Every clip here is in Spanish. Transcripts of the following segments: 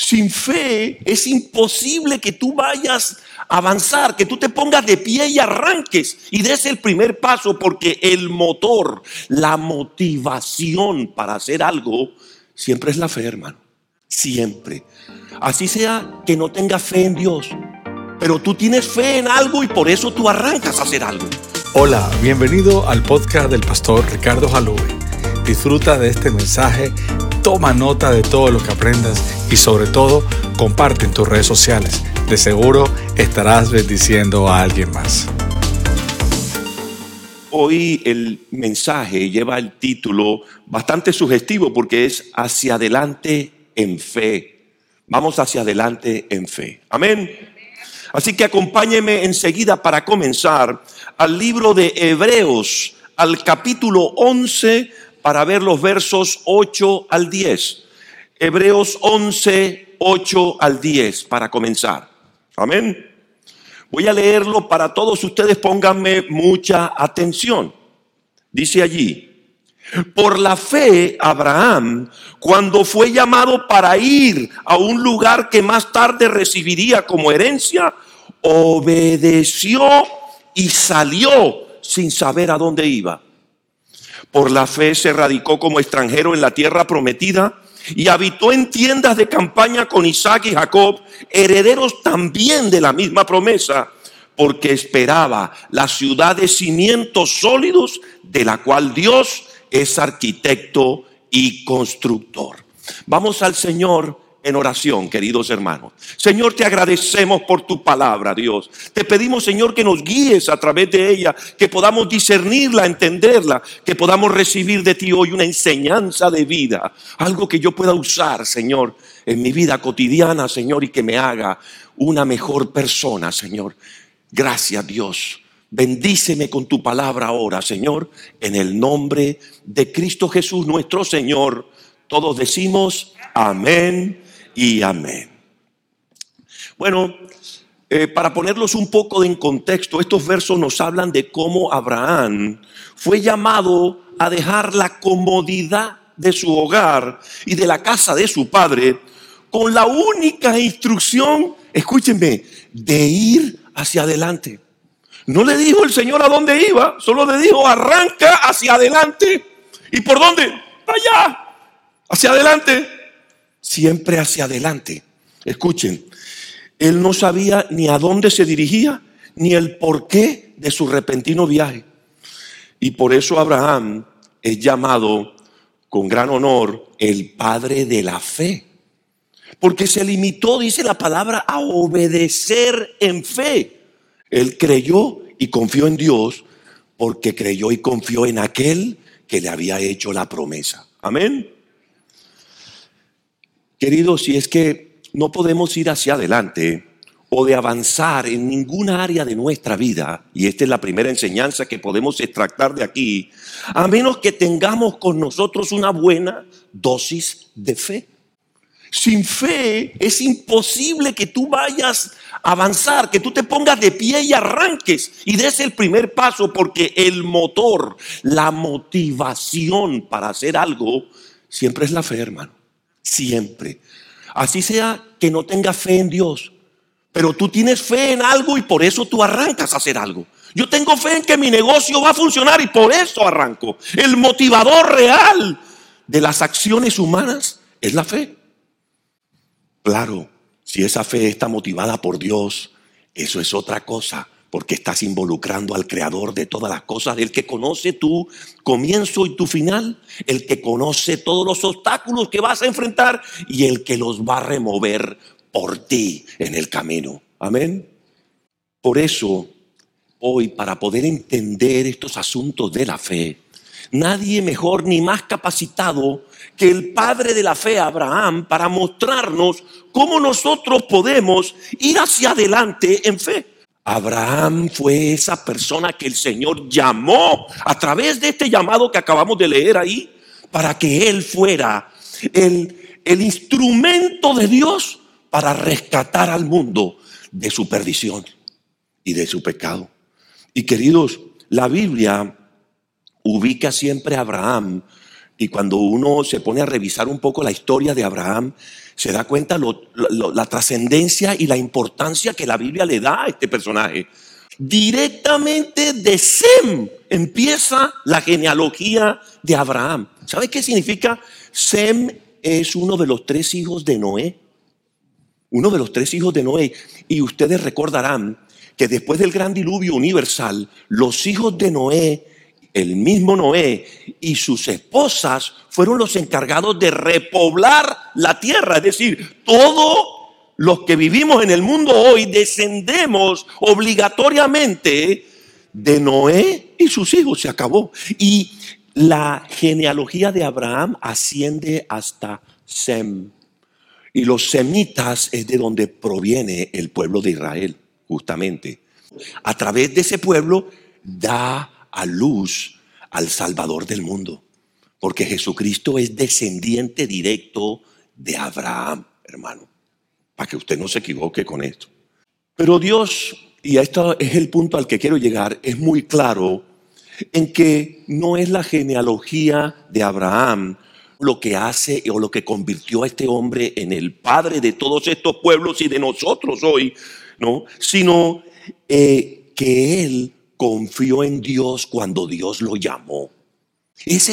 Sin fe es imposible que tú vayas a avanzar, que tú te pongas de pie y arranques y des el primer paso porque el motor, la motivación para hacer algo, siempre es la fe, hermano. Siempre. Así sea que no tengas fe en Dios, pero tú tienes fe en algo y por eso tú arrancas a hacer algo. Hola, bienvenido al podcast del pastor Ricardo Jalube. Disfruta de este mensaje, toma nota de todo lo que aprendas y sobre todo comparte en tus redes sociales. De seguro estarás bendiciendo a alguien más. Hoy el mensaje lleva el título bastante sugestivo porque es hacia adelante en fe. Vamos hacia adelante en fe. Amén. Así que acompáñeme enseguida para comenzar al libro de Hebreos, al capítulo 11, para ver los versos 8 al 10. Hebreos 11, 8 al 10, para comenzar. Amén. Voy a leerlo para todos ustedes, pónganme mucha atención. Dice allí, por la fe, Abraham, cuando fue llamado para ir a un lugar que más tarde recibiría como herencia, obedeció y salió sin saber a dónde iba. Por la fe se radicó como extranjero en la tierra prometida y habitó en tiendas de campaña con Isaac y Jacob, herederos también de la misma promesa, porque esperaba la ciudad de cimientos sólidos de la cual Dios es arquitecto y constructor. Vamos al Señor en oración, queridos hermanos. Señor, te agradecemos por tu palabra, Dios. Te pedimos, Señor, que nos guíes a través de ella, que podamos discernirla, entenderla, que podamos recibir de ti hoy una enseñanza de vida, algo que yo pueda usar, Señor, en mi vida cotidiana, Señor, y que me haga una mejor persona, Señor. Gracias, Dios. Bendíceme con tu palabra ahora, Señor, en el nombre de Cristo Jesús, nuestro Señor. Todos decimos amén y amén. Bueno, eh, para ponerlos un poco en contexto, estos versos nos hablan de cómo Abraham fue llamado a dejar la comodidad de su hogar y de la casa de su padre con la única instrucción, escúchenme, de ir hacia adelante. No le dijo el Señor a dónde iba, solo le dijo arranca hacia adelante. ¿Y por dónde? Allá, hacia adelante. Siempre hacia adelante. Escuchen, él no sabía ni a dónde se dirigía, ni el porqué de su repentino viaje. Y por eso Abraham es llamado con gran honor el padre de la fe. Porque se limitó, dice la palabra, a obedecer en fe. Él creyó y confió en Dios porque creyó y confió en aquel que le había hecho la promesa. Amén. Queridos, si es que no podemos ir hacia adelante o de avanzar en ninguna área de nuestra vida, y esta es la primera enseñanza que podemos extractar de aquí, a menos que tengamos con nosotros una buena dosis de fe. Sin fe es imposible que tú vayas a avanzar, que tú te pongas de pie y arranques y des el primer paso porque el motor, la motivación para hacer algo, siempre es la fe, hermano. Siempre. Así sea que no tengas fe en Dios, pero tú tienes fe en algo y por eso tú arrancas a hacer algo. Yo tengo fe en que mi negocio va a funcionar y por eso arranco. El motivador real de las acciones humanas es la fe. Claro, si esa fe está motivada por Dios, eso es otra cosa, porque estás involucrando al creador de todas las cosas, el que conoce tu comienzo y tu final, el que conoce todos los obstáculos que vas a enfrentar y el que los va a remover por ti en el camino. Amén. Por eso, hoy, para poder entender estos asuntos de la fe, nadie mejor ni más capacitado que el padre de la fe, Abraham, para mostrarnos cómo nosotros podemos ir hacia adelante en fe. Abraham fue esa persona que el Señor llamó a través de este llamado que acabamos de leer ahí, para que él fuera el, el instrumento de Dios para rescatar al mundo de su perdición y de su pecado. Y queridos, la Biblia ubica siempre a Abraham Y cuando uno se pone a revisar un poco la historia de Abraham, se da cuenta lo, la trascendencia y la importancia que la Biblia le da a este personaje. Directamente de Sem empieza la genealogía de Abraham. ¿Sabe qué significa? Sem es uno de los tres hijos de Noé. Uno de los tres hijos de Noé. Y ustedes recordarán que después del gran diluvio universal, los hijos de Noé, el mismo Noé y sus esposas fueron los encargados de repoblar la tierra. Es decir, todos los que vivimos en el mundo hoy descendemos obligatoriamente de Noé y sus hijos. Se acabó. Y la genealogía de Abraham asciende hasta Sem. Y los semitas es de donde proviene el pueblo de Israel, justamente. A través de ese pueblo da a luz al Salvador del mundo. Porque Jesucristo es descendiente directo de Abraham, hermano. Para que usted no se equivoque con esto. Pero Dios, y esto es el punto al que quiero llegar, es muy claro en que no es la genealogía de Abraham lo que hace o lo que convirtió a este hombre en el padre de todos estos pueblos y de nosotros hoy, ¿no? Sino eh, que él confió en Dios cuando Dios lo llamó. Es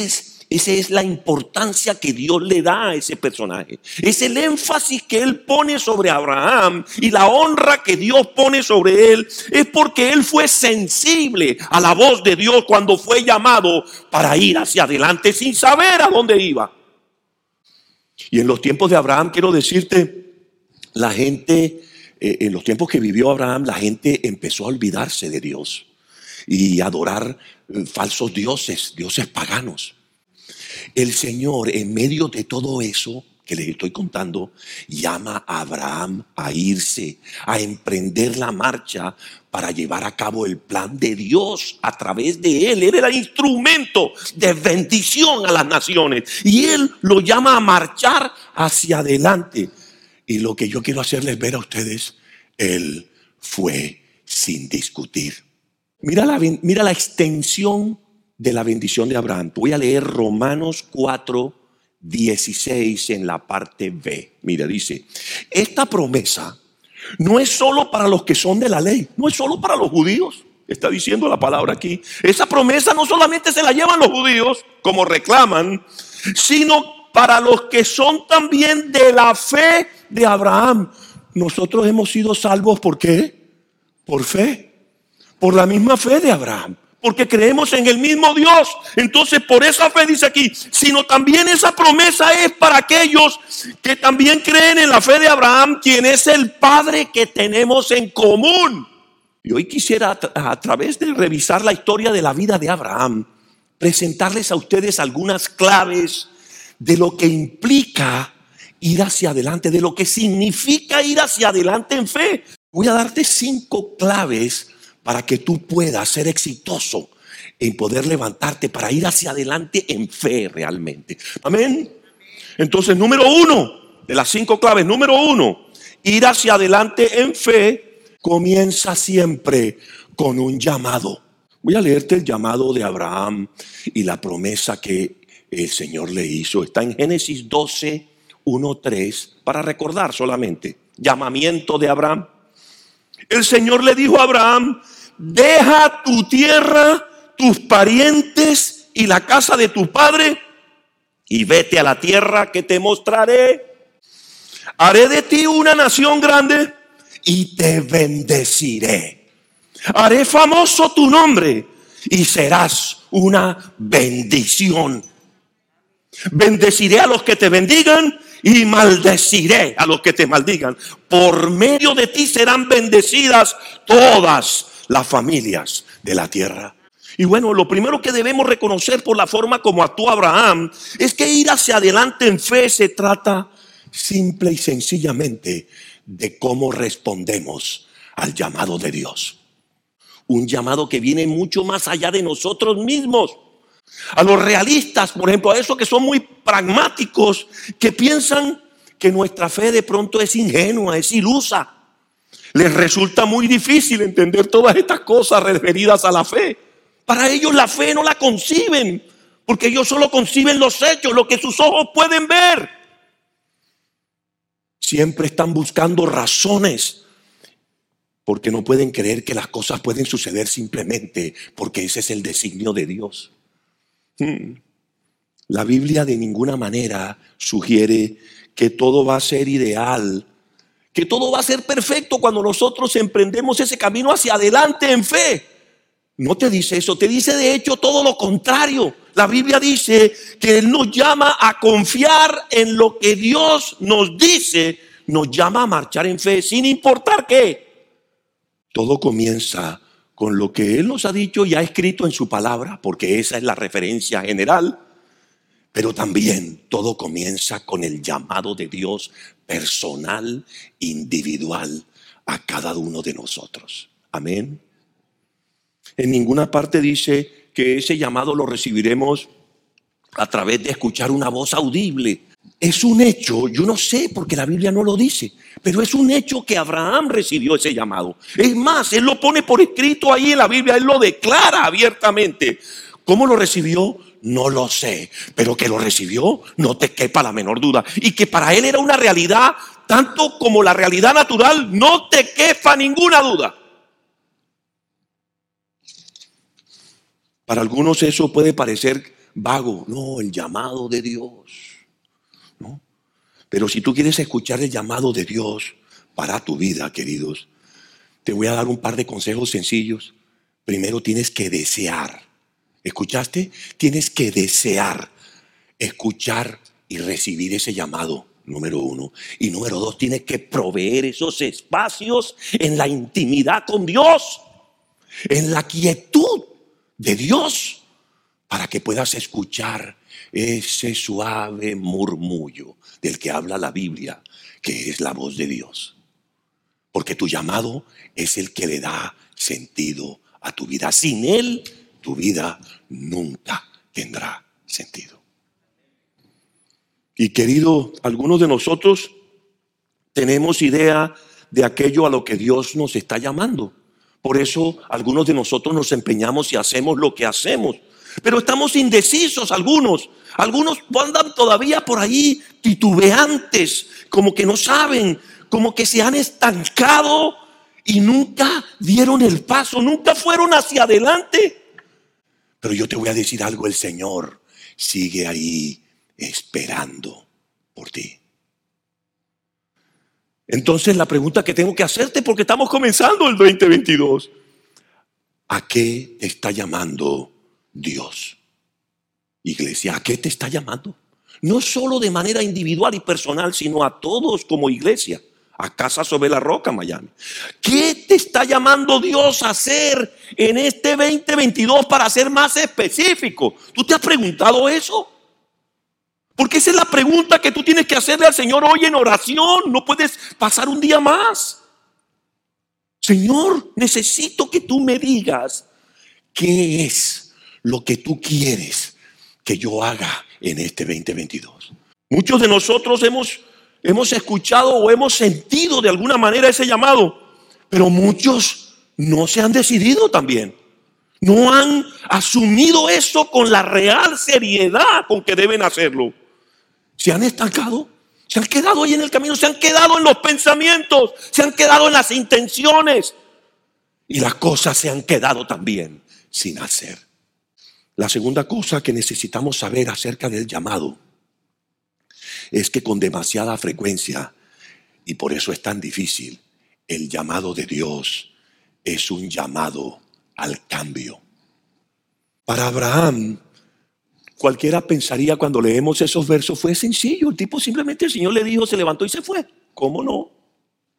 esa es la importancia que Dios le da a ese personaje. Es el énfasis que Él pone sobre Abraham y la honra que Dios pone sobre Él. Es porque Él fue sensible a la voz de Dios cuando fue llamado para ir hacia adelante sin saber a dónde iba. Y en los tiempos de Abraham, quiero decirte, la gente, eh, en los tiempos que vivió Abraham, la gente empezó a olvidarse de Dios y adorar eh, falsos dioses, dioses paganos. El Señor, en medio de todo eso que les estoy contando, llama a Abraham a irse, a emprender la marcha para llevar a cabo el plan de Dios a través de él. Él era el instrumento de bendición a las naciones y él lo llama a marchar hacia adelante. Y lo que yo quiero hacerles ver a ustedes, él fue sin discutir. Mira la, mira la extensión de la bendición de Abraham. Voy a leer Romanos 4, 16 en la parte B. Mira, dice, esta promesa no es solo para los que son de la ley, no es solo para los judíos. Está diciendo la palabra aquí. Esa promesa no solamente se la llevan los judíos, como reclaman, sino para los que son también de la fe de Abraham. Nosotros hemos sido salvos por qué? Por fe. Por la misma fe de Abraham porque creemos en el mismo Dios. Entonces, por esa fe dice aquí, sino también esa promesa es para aquellos que también creen en la fe de Abraham, quien es el Padre que tenemos en común. Y hoy quisiera, a, través de revisar la historia de la vida de Abraham, presentarles a ustedes algunas claves de lo que implica ir hacia adelante, de lo que significa ir hacia adelante en fe. Voy a darte cinco claves para que tú puedas ser exitoso en poder levantarte para ir hacia adelante en fe realmente. Amén. Entonces, número uno, de las cinco claves, número uno, ir hacia adelante en fe comienza siempre con un llamado. Voy a leerte el llamado de Abraham y la promesa que el Señor le hizo. Está en Génesis 12, 1, 3, para recordar solamente. Llamamiento de Abraham. El Señor le dijo a Abraham, deja tu tierra, tus parientes y la casa de tu padre y vete a la tierra que te mostraré. Haré de ti una nación grande y te bendeciré. Haré famoso tu nombre y serás una bendición. Bendeciré a los que te bendigan y maldeciré a los que te maldigan. Por medio de ti serán bendecidas todas las familias de la tierra. Y bueno, lo primero que debemos reconocer por la forma como actuó Abraham es que ir hacia adelante en fe se trata simple y sencillamente de cómo respondemos al llamado de Dios. Un llamado que viene mucho más allá de nosotros mismos. A los realistas, por ejemplo, a esos que son muy pragmáticos, que piensan que nuestra fe de pronto es ingenua, es ilusa. Les resulta muy difícil entender todas estas cosas referidas a la fe. Para ellos la fe no la conciben porque ellos solo conciben los hechos, lo que sus ojos pueden ver. Siempre están buscando razones porque no pueden creer que las cosas pueden suceder simplemente porque ese es el designio de Dios. Hmm. La Biblia de ninguna manera sugiere que todo va a ser ideal, que todo va a ser perfecto cuando nosotros emprendemos ese camino hacia adelante en fe. No te dice eso, te dice de hecho todo lo contrario. La Biblia dice que Él nos llama a confiar en lo que Dios nos dice, nos llama a marchar en fe, sin importar qué. Todo comienza con lo que Él nos ha dicho y ha escrito en su palabra, porque esa es la referencia general. Pero también todo comienza con el llamado de Dios personal, individual, a cada uno de nosotros. Amén. En ninguna parte dice que ese llamado lo recibiremos a través de escuchar una voz audible. Es un hecho, yo no sé porque la Biblia no lo dice, pero es un hecho que Abraham recibió ese llamado. Es más, él lo pone por escrito ahí en la Biblia, él lo declara abiertamente. ¿Cómo lo recibió? No lo sé, pero que lo recibió, no te quepa la menor duda. Y que para él era una realidad, tanto como la realidad natural, no te quepa ninguna duda. Para algunos eso puede parecer vago. No, el llamado de Dios. ¿no? Pero si tú quieres escuchar el llamado de Dios para tu vida, queridos, te voy a dar un par de consejos sencillos. Primero tienes que desear. ¿Escuchaste? Tienes que desear escuchar y recibir ese llamado, número uno. Y número dos, tienes que proveer esos espacios en la intimidad con Dios, en la quietud de Dios para que puedas escuchar ese suave murmullo del que habla la Biblia, que es la voz de Dios. Porque tu llamado es el que le da sentido a tu vida. Sin Él, tu vida nunca tendrá sentido. Y querido, algunos de nosotros tenemos idea de aquello a lo que Dios nos está llamando. Por eso algunos de nosotros nos empeñamos y hacemos lo que hacemos. Pero estamos indecisos algunos. Algunos andan todavía por ahí titubeantes, como que no saben, como que se han estancado y nunca dieron el paso, nunca fueron hacia adelante. Pero yo te voy a decir algo, el Señor sigue ahí esperando por ti. Entonces la pregunta que tengo que hacerte, porque estamos comenzando el 2022, ¿a qué te está llamando Dios? Iglesia, ¿a qué te está llamando? No solo de manera individual y personal, sino a todos como iglesia, a Casa sobre la Roca, Miami. ¿Qué te está llamando Dios a hacer en este 2022 para ser más específico? ¿Tú te has preguntado eso? Porque esa es la pregunta que tú tienes que hacerle al Señor hoy en oración. No puedes pasar un día más. Señor, necesito que tú me digas qué es lo que tú quieres que yo haga en este 2022. Muchos de nosotros hemos, hemos escuchado o hemos sentido de alguna manera ese llamado, pero muchos no se han decidido también. No han asumido eso con la real seriedad con que deben hacerlo. Se han estancado, se han quedado ahí en el camino, se han quedado en los pensamientos, se han quedado en las intenciones y las cosas se han quedado también sin hacer. La segunda cosa que necesitamos saber acerca del llamado es que con demasiada frecuencia, y por eso es tan difícil, el llamado de Dios es un llamado al cambio. Para Abraham, Cualquiera pensaría cuando leemos esos versos, fue sencillo. El tipo simplemente el Señor le dijo, se levantó y se fue. ¿Cómo no?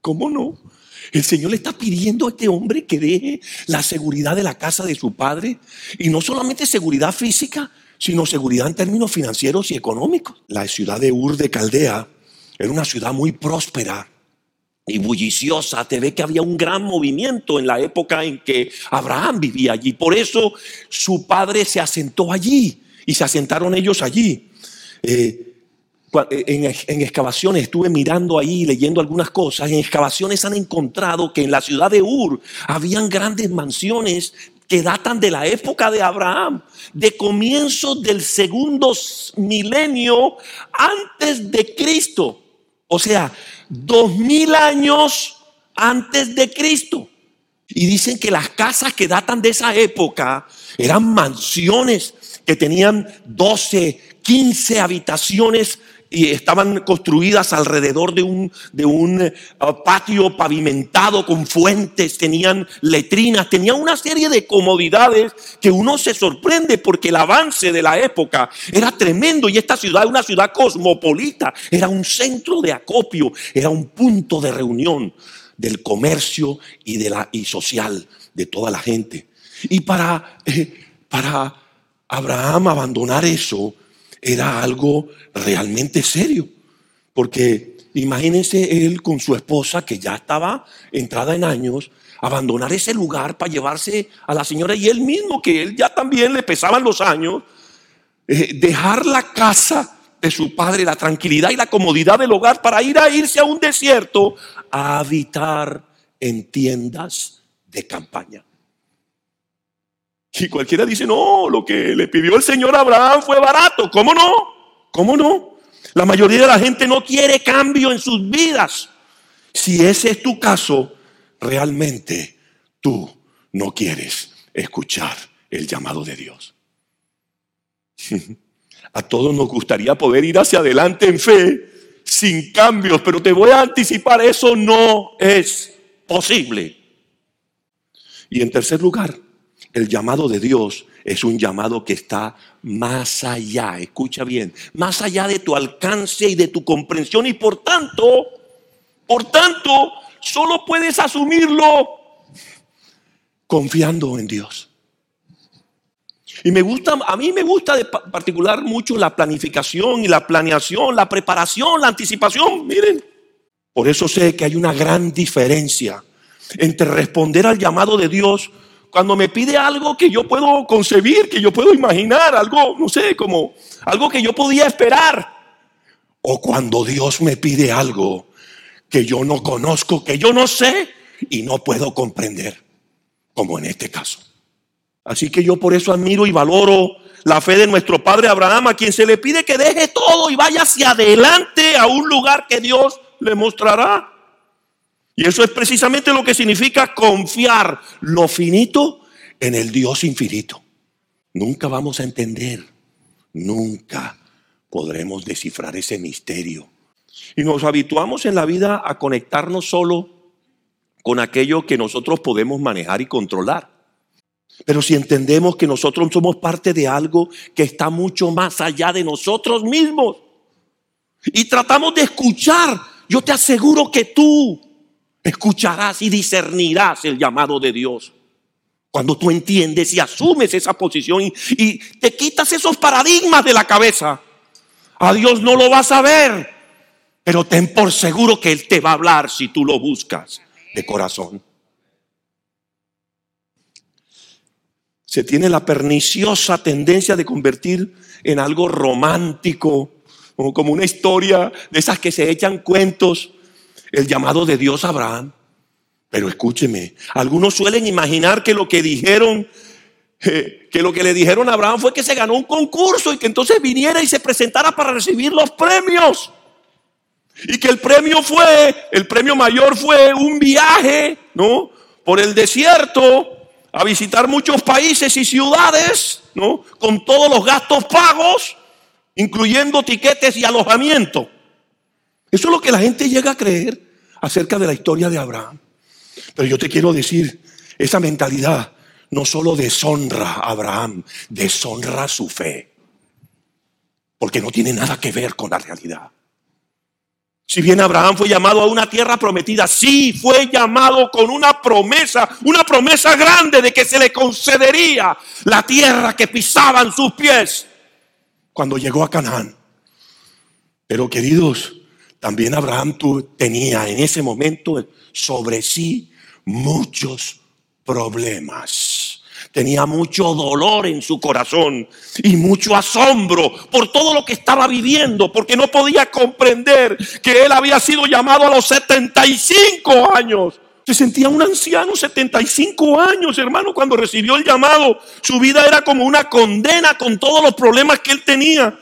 ¿Cómo no? El Señor le está pidiendo a este hombre que deje la seguridad de la casa de su padre. Y no solamente seguridad física, sino seguridad en términos financieros y económicos. La ciudad de Ur de Caldea era una ciudad muy próspera y bulliciosa. Te ve que había un gran movimiento en la época en que Abraham vivía allí. Por eso su padre se asentó allí y se asentaron ellos allí. Eh, eh, en, excavaciones, estuve mirando ahí, leyendo algunas cosas, en excavaciones han encontrado que en la ciudad de Ur habían grandes mansiones que datan de la época de Abraham, de comienzos del segundo milenio antes de Cristo. O sea, dos mil años antes de Cristo. Y dicen que las casas que datan de esa época eran mansiones que tenían 12, 15 habitaciones y estaban construidas alrededor de un, de un eh, patio pavimentado con fuentes, tenían letrinas, tenían una serie de comodidades que uno se sorprende porque el avance de la época era tremendo y esta ciudad era una ciudad cosmopolita, era un centro de acopio, era un punto de reunión del comercio y, de la, y social de toda la gente. Y para, eh, para Abraham abandonar eso, era algo realmente serio. Porque imagínense él con su esposa que ya estaba entrada en años, abandonar ese lugar para llevarse a la señora y él mismo, que él ya también le pesaban los años, eh, dejar la casa de su padre, la tranquilidad y la comodidad del hogar para ir a irse a un desierto a habitar en tiendas de campaña. Y cualquiera dice, no, lo que le pidió el Señor Abraham fue barato. ¿Cómo no? ¿Cómo no? La mayoría de la gente no quiere cambio en sus vidas. Si ese es tu caso, realmente tú no quieres escuchar el llamado de Dios. A todos nos gustaría poder ir hacia adelante en fe sin cambios, pero te voy a anticipar, eso no es posible. Y en tercer lugar, el llamado de Dios es un llamado que está más allá, escucha bien, más allá de tu alcance y de tu comprensión y por tanto, por tanto, solo puedes asumirlo confiando en Dios. Y me gusta, a mí me gusta de particular mucho la planificación y la planeación, la preparación, la anticipación. Miren, por eso sé que hay una gran diferencia entre responder al llamado de Dios cuando me pide algo que yo puedo concebir, que yo puedo imaginar, algo, no sé, como algo que yo podía esperar. O cuando Dios me pide algo que yo no conozco, que yo no sé y no puedo comprender, como en este caso. Así que yo por eso admiro y valoro la fe de nuestro padre Abraham, a quien se le pide que deje todo y vaya hacia adelante a un lugar que Dios le mostrará. Y eso es precisamente lo que significa confiar lo finito en el Dios infinito. Nunca vamos a entender, nunca podremos descifrar ese misterio. Y nos habituamos en la vida a conectarnos solo con aquello que nosotros podemos manejar y controlar. Pero si entendemos que nosotros somos parte de algo que está mucho más allá de nosotros mismos y tratamos de escuchar, yo te aseguro que tú escucharás y discernirás el llamado de Dios. Cuando tú entiendes y asumes esa posición y, te quitas esos paradigmas de la cabeza, a Dios no lo vas a ver, pero ten por seguro que Él te va a hablar si tú lo buscas de corazón. Se tiene la perniciosa tendencia de convertir en algo romántico, como una historia de esas que se echan cuentos el llamado de Dios a Abraham. Pero escúcheme, algunos suelen imaginar que lo que dijeron, eh, que lo que le dijeron a Abraham fue que se ganó un concurso y que entonces viniera y se presentara para recibir los premios. Y que el premio fue, el premio mayor fue un viaje, ¿no? Por el desierto a visitar muchos países y ciudades, ¿no? Con todos los gastos pagos, incluyendo tiquetes y alojamiento. Eso es lo que la gente llega a creer acerca de la historia de Abraham. Pero yo te quiero decir, esa mentalidad no solo deshonra a Abraham, deshonra su fe. Porque no tiene nada que ver con la realidad. Si bien Abraham fue llamado a una tierra prometida, sí fue llamado con una promesa, una promesa grande de que se le concedería la tierra que pisaban sus pies cuando llegó a Canaán. Pero queridos, también Abraham tenía en ese momento sobre sí muchos problemas. Tenía mucho dolor en su corazón y mucho asombro por todo lo que estaba viviendo, porque no podía comprender que él había sido llamado a los 75 años. Se sentía un anciano, 75 años, hermano, cuando recibió el llamado. Su vida era como una condena con todos los problemas que él tenía.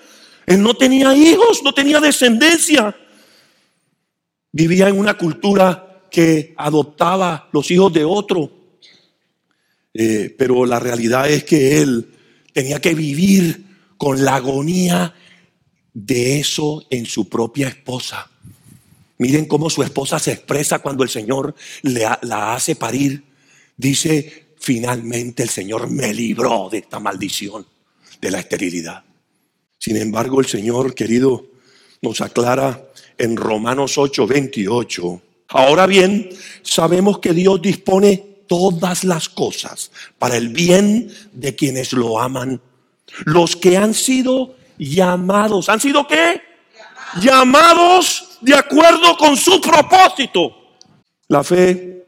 Él no tenía hijos, no tenía descendencia. Vivía en una cultura que adoptaba los hijos de otro. Eh, pero la realidad es que él tenía que vivir con la agonía de eso en su propia esposa. Miren cómo su esposa se expresa cuando el Señor la hace parir. Dice, finalmente el Señor me libró de esta maldición, de la esterilidad. Sin embargo, el Señor, querido, nos aclara en Romanos 8, 28. Ahora bien, sabemos que Dios dispone todas las cosas para el bien de quienes lo aman. Los que han sido llamados, ¿han sido qué? Llamados de acuerdo con su propósito. La fe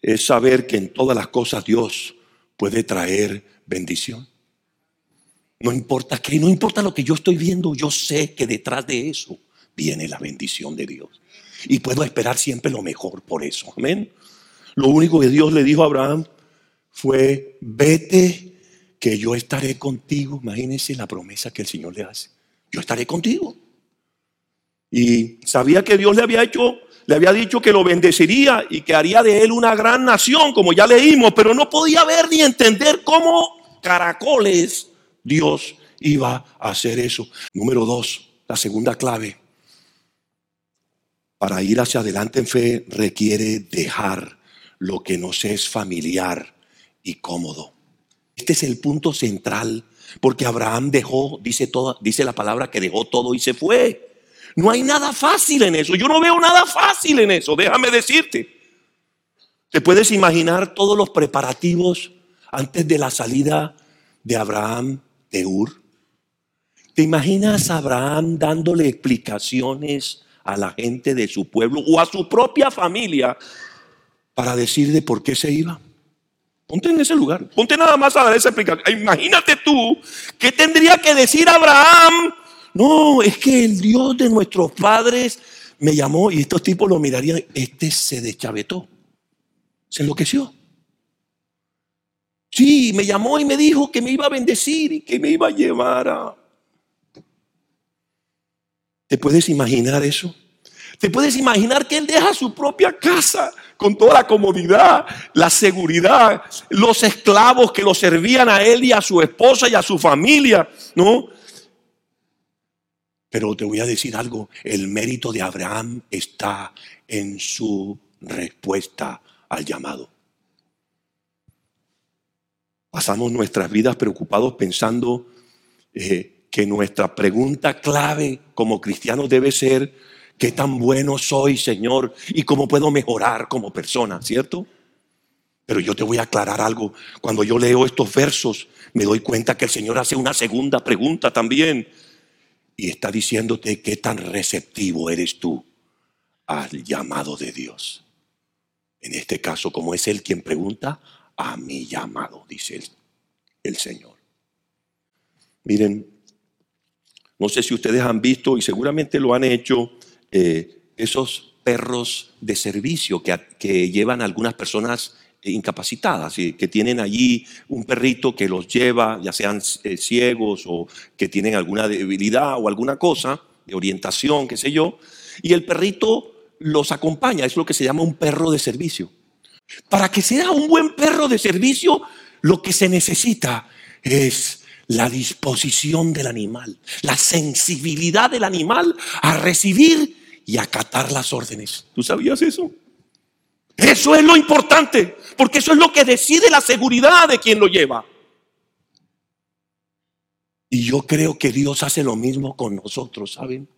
es saber que en todas las cosas Dios puede traer bendición. No importa qué, no importa lo que yo estoy viendo, yo sé que detrás de eso viene la bendición de Dios. Y puedo esperar siempre lo mejor por eso. Amén. Lo único que Dios le dijo a Abraham fue, vete, que yo estaré contigo. Imagínense la promesa que el Señor le hace. Yo estaré contigo. Y sabía que Dios le había hecho, le había dicho que lo bendeciría y que haría de él una gran nación, como ya leímos, pero no podía ver ni entender cómo caracoles Dios iba a hacer eso. Número dos, la segunda clave. Para ir hacia adelante en fe requiere dejar lo que nos es familiar y cómodo. Este es el punto central, porque Abraham dejó, dice, toda, dice la palabra que dejó todo y se fue. No hay nada fácil en eso. Yo no veo nada fácil en eso, déjame decirte. ¿Te puedes imaginar todos los preparativos antes de la salida de Abraham de Ur? ¿Te imaginas a Abraham dándole explicaciones a la gente de su pueblo o a su propia familia para decir de por qué se iba? Ponte en ese lugar, ponte nada más a dar esa explicación. Imagínate tú qué tendría que decir Abraham no, es que el Dios de nuestros padres me llamó y estos tipos lo mirarían. Este se deschavetó, se enloqueció. Sí, me llamó y me dijo que me iba a bendecir y que me iba a llevar a... ¿Te puedes imaginar eso? ¿Te puedes imaginar que él deja su propia casa con toda la comodidad, la seguridad, los esclavos que lo servían a él y a su esposa y a su familia, ¿no? Pero te voy a decir algo, el mérito de Abraham está en su respuesta al llamado. Pasamos nuestras vidas preocupados pensando eh, que nuestra pregunta clave como cristianos debe ser, ¿qué tan bueno soy, Señor? ¿Y cómo puedo mejorar como persona? ¿Cierto? Pero yo te voy a aclarar algo. Cuando yo leo estos versos, me doy cuenta que el Señor hace una segunda pregunta también y está diciéndote qué tan receptivo eres tú al llamado de Dios. En este caso, como es Él quien pregunta, a mi llamado, dice el, el Señor. Miren, no sé si ustedes han visto y seguramente lo han hecho, eh, esos perros de servicio que, que llevan algunas personas incapacitadas, que tienen allí un perrito que los lleva, ya sean eh, ciegos o que tienen alguna debilidad o alguna cosa, de orientación, qué sé yo, y el perrito los acompaña, es lo que se llama un perro de servicio. Para que sea un buen perro de servicio, lo que se necesita es la disposición del animal, la sensibilidad del animal a recibir y acatar las órdenes. ¿Tú sabías eso? Eso es lo importante, porque eso es lo que decide la seguridad de quien lo lleva. Y yo creo que Dios hace lo mismo con nosotros, ¿saben?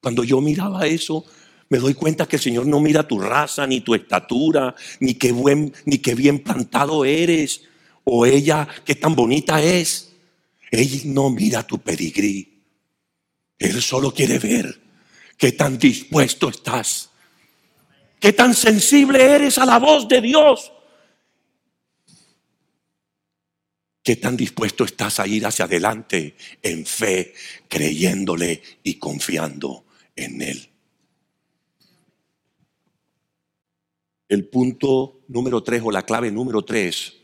Cuando yo miraba eso, me doy cuenta que el Señor no mira tu raza, ni tu estatura, ni qué buen, ni qué bien plantado eres, o ella qué tan bonita es. Él no mira tu pedigrí. Él solo quiere ver qué tan dispuesto estás ¿Qué tan sensible eres a la voz de Dios? ¿Qué tan dispuesto estás a ir hacia adelante en fe, creyéndole y confiando en Él? El punto número tres o la clave número tres,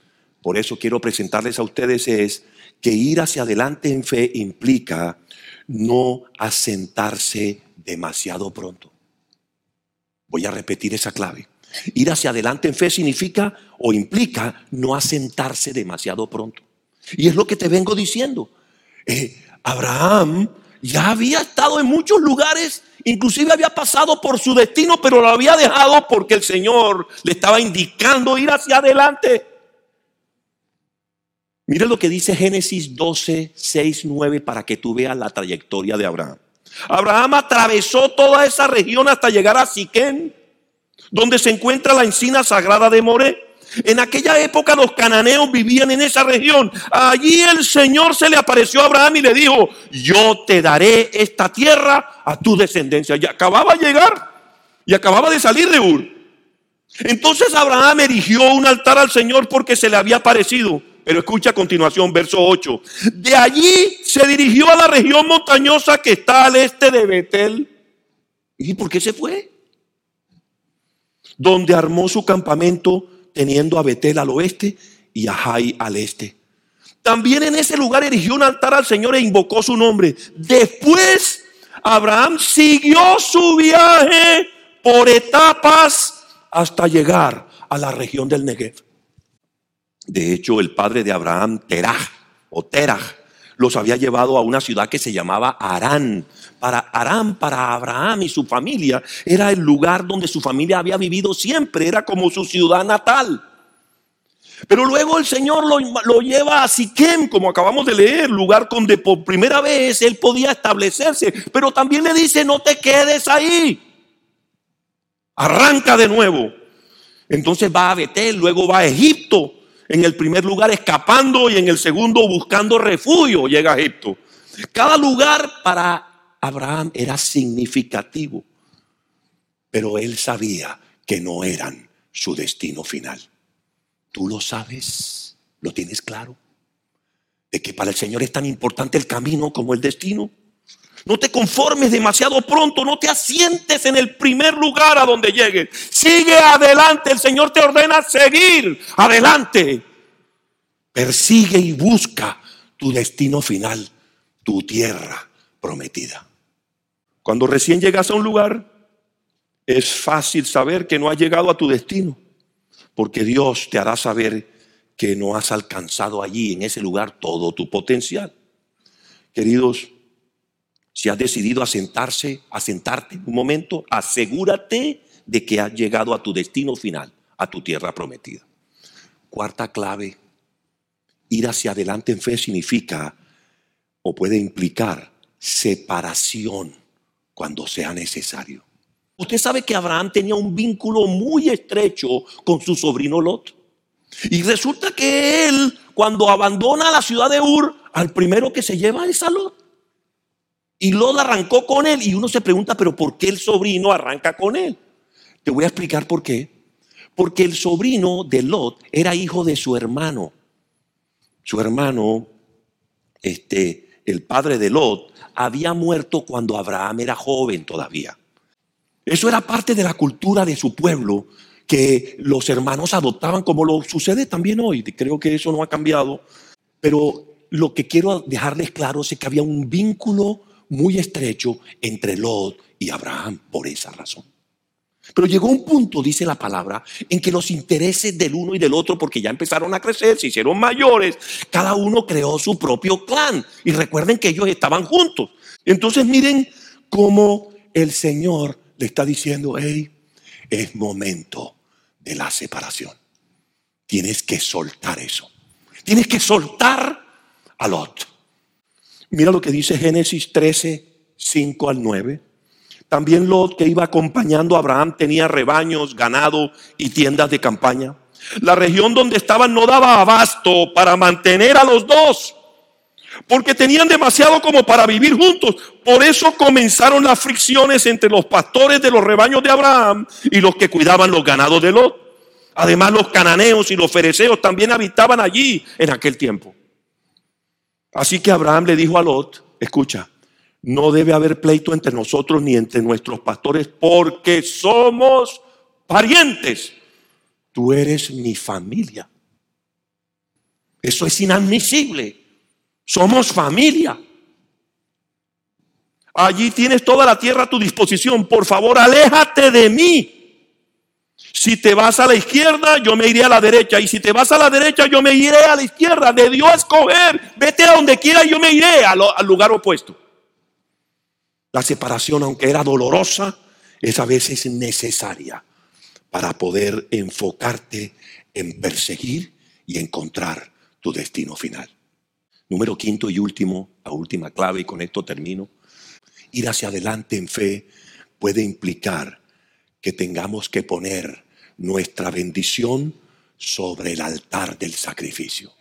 por eso quiero presentarles a ustedes es que ir hacia adelante en fe implica no asentarse demasiado pronto. Voy a repetir esa clave. Ir hacia adelante en fe significa o implica no asentarse demasiado pronto. Y es lo que te vengo diciendo. Eh, Abraham ya había estado en muchos lugares, inclusive había pasado por su destino, pero lo había dejado porque el Señor le estaba indicando ir hacia adelante. Mira lo que dice Génesis 12, 6, 9 para que tú veas la trayectoria de Abraham. Abraham atravesó toda esa región hasta llegar a Siquén, donde se encuentra la encina sagrada de Moré. En aquella época los cananeos vivían en esa región. Allí el Señor se le apareció a Abraham y le dijo, yo te daré esta tierra a tu descendencia. Y acababa de llegar y acababa de salir de Ur. Entonces Abraham erigió un altar al Señor porque se le había aparecido. Pero escucha a continuación, verso 8. De allí se dirigió a la región montañosa que está al este de Betel. ¿Y por qué se fue? Donde armó su campamento teniendo a Betel al oeste y a Jai al este. También en ese lugar erigió un altar al Señor e invocó su nombre. Después Abraham siguió su viaje por etapas hasta llegar a la región del Negev. De hecho, el padre de Abraham, Terah o Terah, los había llevado a una ciudad que se llamaba Arán. Para Arán, para Abraham y su familia, era el lugar donde su familia había vivido siempre, era como su ciudad natal. Pero luego el Señor lo, lo, lleva a Siquem, como acabamos de leer, lugar donde por primera vez él podía establecerse. Pero también le dice, no te quedes ahí. Arranca de nuevo. Entonces va a Betel, luego va a Egipto en el primer lugar escapando y en el segundo buscando refugio llega a Egipto. Cada lugar para Abraham era significativo, pero él sabía que no eran su destino final. ¿Tú lo sabes? ¿Lo tienes claro? De que para el Señor es tan importante el camino como el destino. No te conformes demasiado pronto, no te asientes en el primer lugar a donde llegues. Sigue adelante, el Señor te ordena seguir adelante. Persigue y busca tu destino final, tu tierra prometida. Cuando recién llegas a un lugar, es fácil saber que no has llegado a tu destino, porque Dios te hará saber que no has alcanzado allí, en ese lugar, todo tu potencial. Queridos, si has decidido asentarse, asentarte un momento, asegúrate de que has llegado a tu destino final, a tu tierra prometida. Cuarta clave, ir hacia adelante en fe significa o puede implicar separación cuando sea necesario. Usted sabe que Abraham tenía un vínculo muy estrecho con su sobrino Lot. Y resulta que él, cuando abandona la ciudad de Ur, al primero que se lleva es a Lot. Y Lot arrancó con él y uno se pregunta, pero ¿por qué el sobrino arranca con él? Te voy a explicar por qué. Porque el sobrino de Lot era hijo de su hermano. Su hermano, este, el padre de Lot, había muerto cuando Abraham era joven todavía. Eso era parte de la cultura de su pueblo, que los hermanos adoptaban como lo sucede también hoy. Creo que eso no ha cambiado. Pero lo que quiero dejarles claro es que había un vínculo muy estrecho entre Lot y Abraham por esa razón. Pero llegó un punto, dice la palabra, en que los intereses del uno y del otro, porque ya empezaron a crecer, se hicieron mayores, cada uno creó su propio clan. Y recuerden que ellos estaban juntos. Entonces miren cómo el Señor le está diciendo, hey, es momento de la separación. Tienes que soltar eso. Tienes que soltar a Lot. Mira lo que dice Génesis 13, 5 al 9. También Lot, que iba acompañando a Abraham, tenía rebaños, ganado y tiendas de campaña. La región donde estaban no daba abasto para mantener a los dos, porque tenían demasiado como para vivir juntos. Por eso comenzaron las fricciones entre los pastores de los rebaños de Abraham y los que cuidaban los ganados de Lot. Además, los cananeos y los fereceos también habitaban allí en aquel tiempo. Así que Abraham le dijo a Lot, escucha, no debe haber pleito entre nosotros ni entre nuestros pastores porque somos parientes. Tú eres mi familia. Eso es inadmisible. Somos familia. Allí tienes toda la tierra a tu disposición. Por favor, aléjate de mí. Si te vas a la izquierda, yo me iré a la derecha. Y si te vas a la derecha, yo me iré a la izquierda. De Dios escoger. Vete a donde quiera, yo me iré al, al lugar opuesto. La separación, aunque era dolorosa, es a veces necesaria para poder enfocarte en perseguir y encontrar tu destino final. Número quinto y último, la última clave, y con esto termino. Ir hacia adelante en fe puede implicar que tengamos que poner nuestra bendición sobre el altar del sacrificio.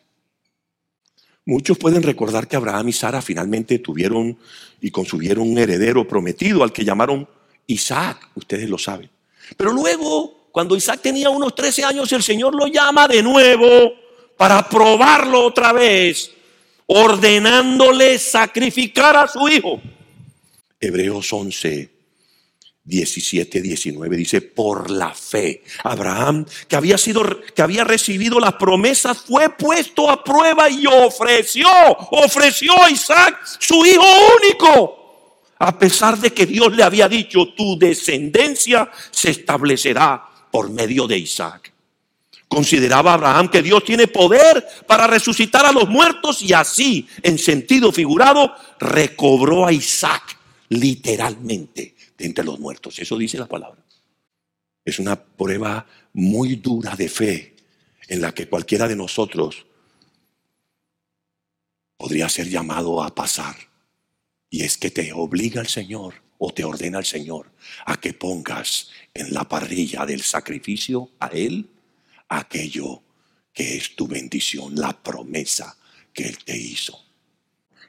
Muchos pueden recordar que Abraham y Sara finalmente tuvieron y consumieron un heredero prometido al que llamaron Isaac, ustedes lo saben. Pero luego, cuando Isaac tenía unos 13 años, el Señor lo llama de nuevo para probarlo otra vez ordenándole sacrificar a su hijo. Hebreos 11, 17, 19 dice, por la fe, Abraham, que había sido, que había recibido las promesas, fue puesto a prueba y ofreció, ofreció a Isaac, su hijo único, a pesar de que Dios le había dicho, tu descendencia se establecerá por medio de Isaac. Consideraba Abraham que Dios tiene poder para resucitar a los muertos y así, en sentido figurado, recobró a Isaac literalmente entre los muertos. Eso dice la palabra. Es una prueba muy dura de fe en la que cualquiera de nosotros podría ser llamado a pasar. Y es que te obliga el Señor o te ordena el Señor a que pongas en la parrilla del sacrificio a Él aquello que es tu bendición, la promesa que Él te hizo.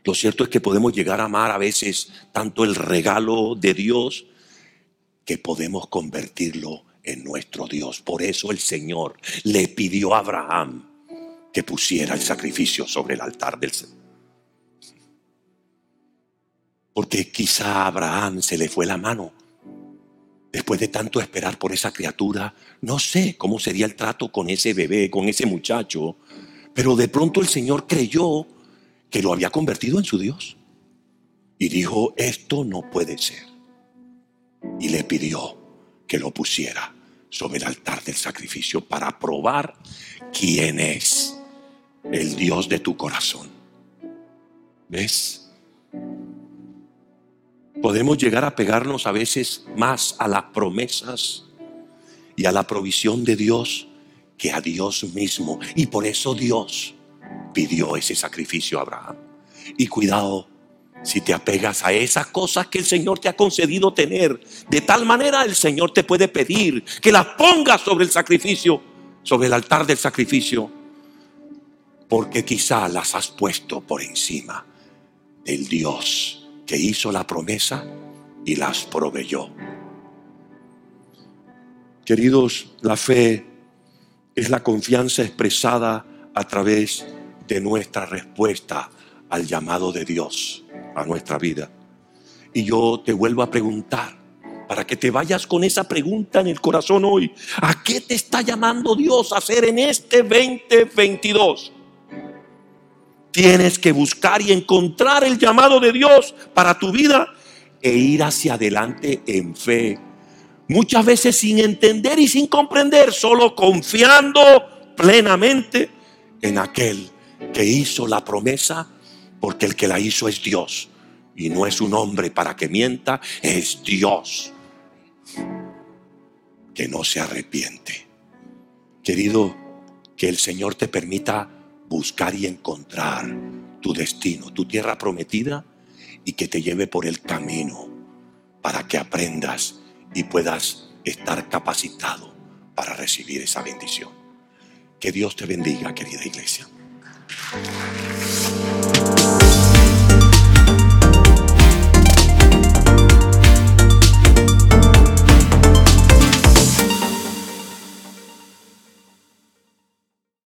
Lo cierto es que podemos llegar a amar a veces tanto el regalo de Dios que podemos convertirlo en nuestro Dios. Por eso el Señor le pidió a Abraham que pusiera el sacrificio sobre el altar del Señor. Porque quizá a Abraham se le fue la mano después de tanto esperar por esa criatura, no sé cómo sería el trato con ese bebé, con ese muchacho, pero de pronto el Señor creyó que lo había convertido en su Dios. Y dijo, esto no puede ser. Y le pidió que lo pusiera sobre el altar del sacrificio para probar quién es el Dios de tu corazón. ¿Ves? Podemos llegar a pegarnos a veces más a las promesas y a la provisión de Dios que a Dios mismo. Y por eso Dios pidió ese sacrificio a Abraham. Y cuidado si te apegas a esas cosas que el Señor te ha concedido tener. De tal manera el Señor te puede pedir que las pongas sobre el sacrificio, sobre el altar del sacrificio. Porque quizá las has puesto por encima del Dios que hizo la promesa y las proveyó. Queridos, la fe es la confianza expresada a través de nuestra respuesta al llamado de Dios a nuestra vida. Y yo te vuelvo a preguntar, para que te vayas con esa pregunta en el corazón hoy, ¿a qué te está llamando Dios a hacer en este 2022? Tienes que buscar y encontrar el llamado de Dios para tu vida e ir hacia adelante en fe. Muchas veces sin entender y sin comprender, solo confiando plenamente en aquel que hizo la promesa, porque el que la hizo es Dios. Y no es un hombre para que mienta, es Dios que no se arrepiente. Querido, que el Señor te permita buscar y encontrar tu destino, tu tierra prometida y que te lleve por el camino para que aprendas y puedas estar capacitado para recibir esa bendición. Que Dios te bendiga, querida iglesia. 何?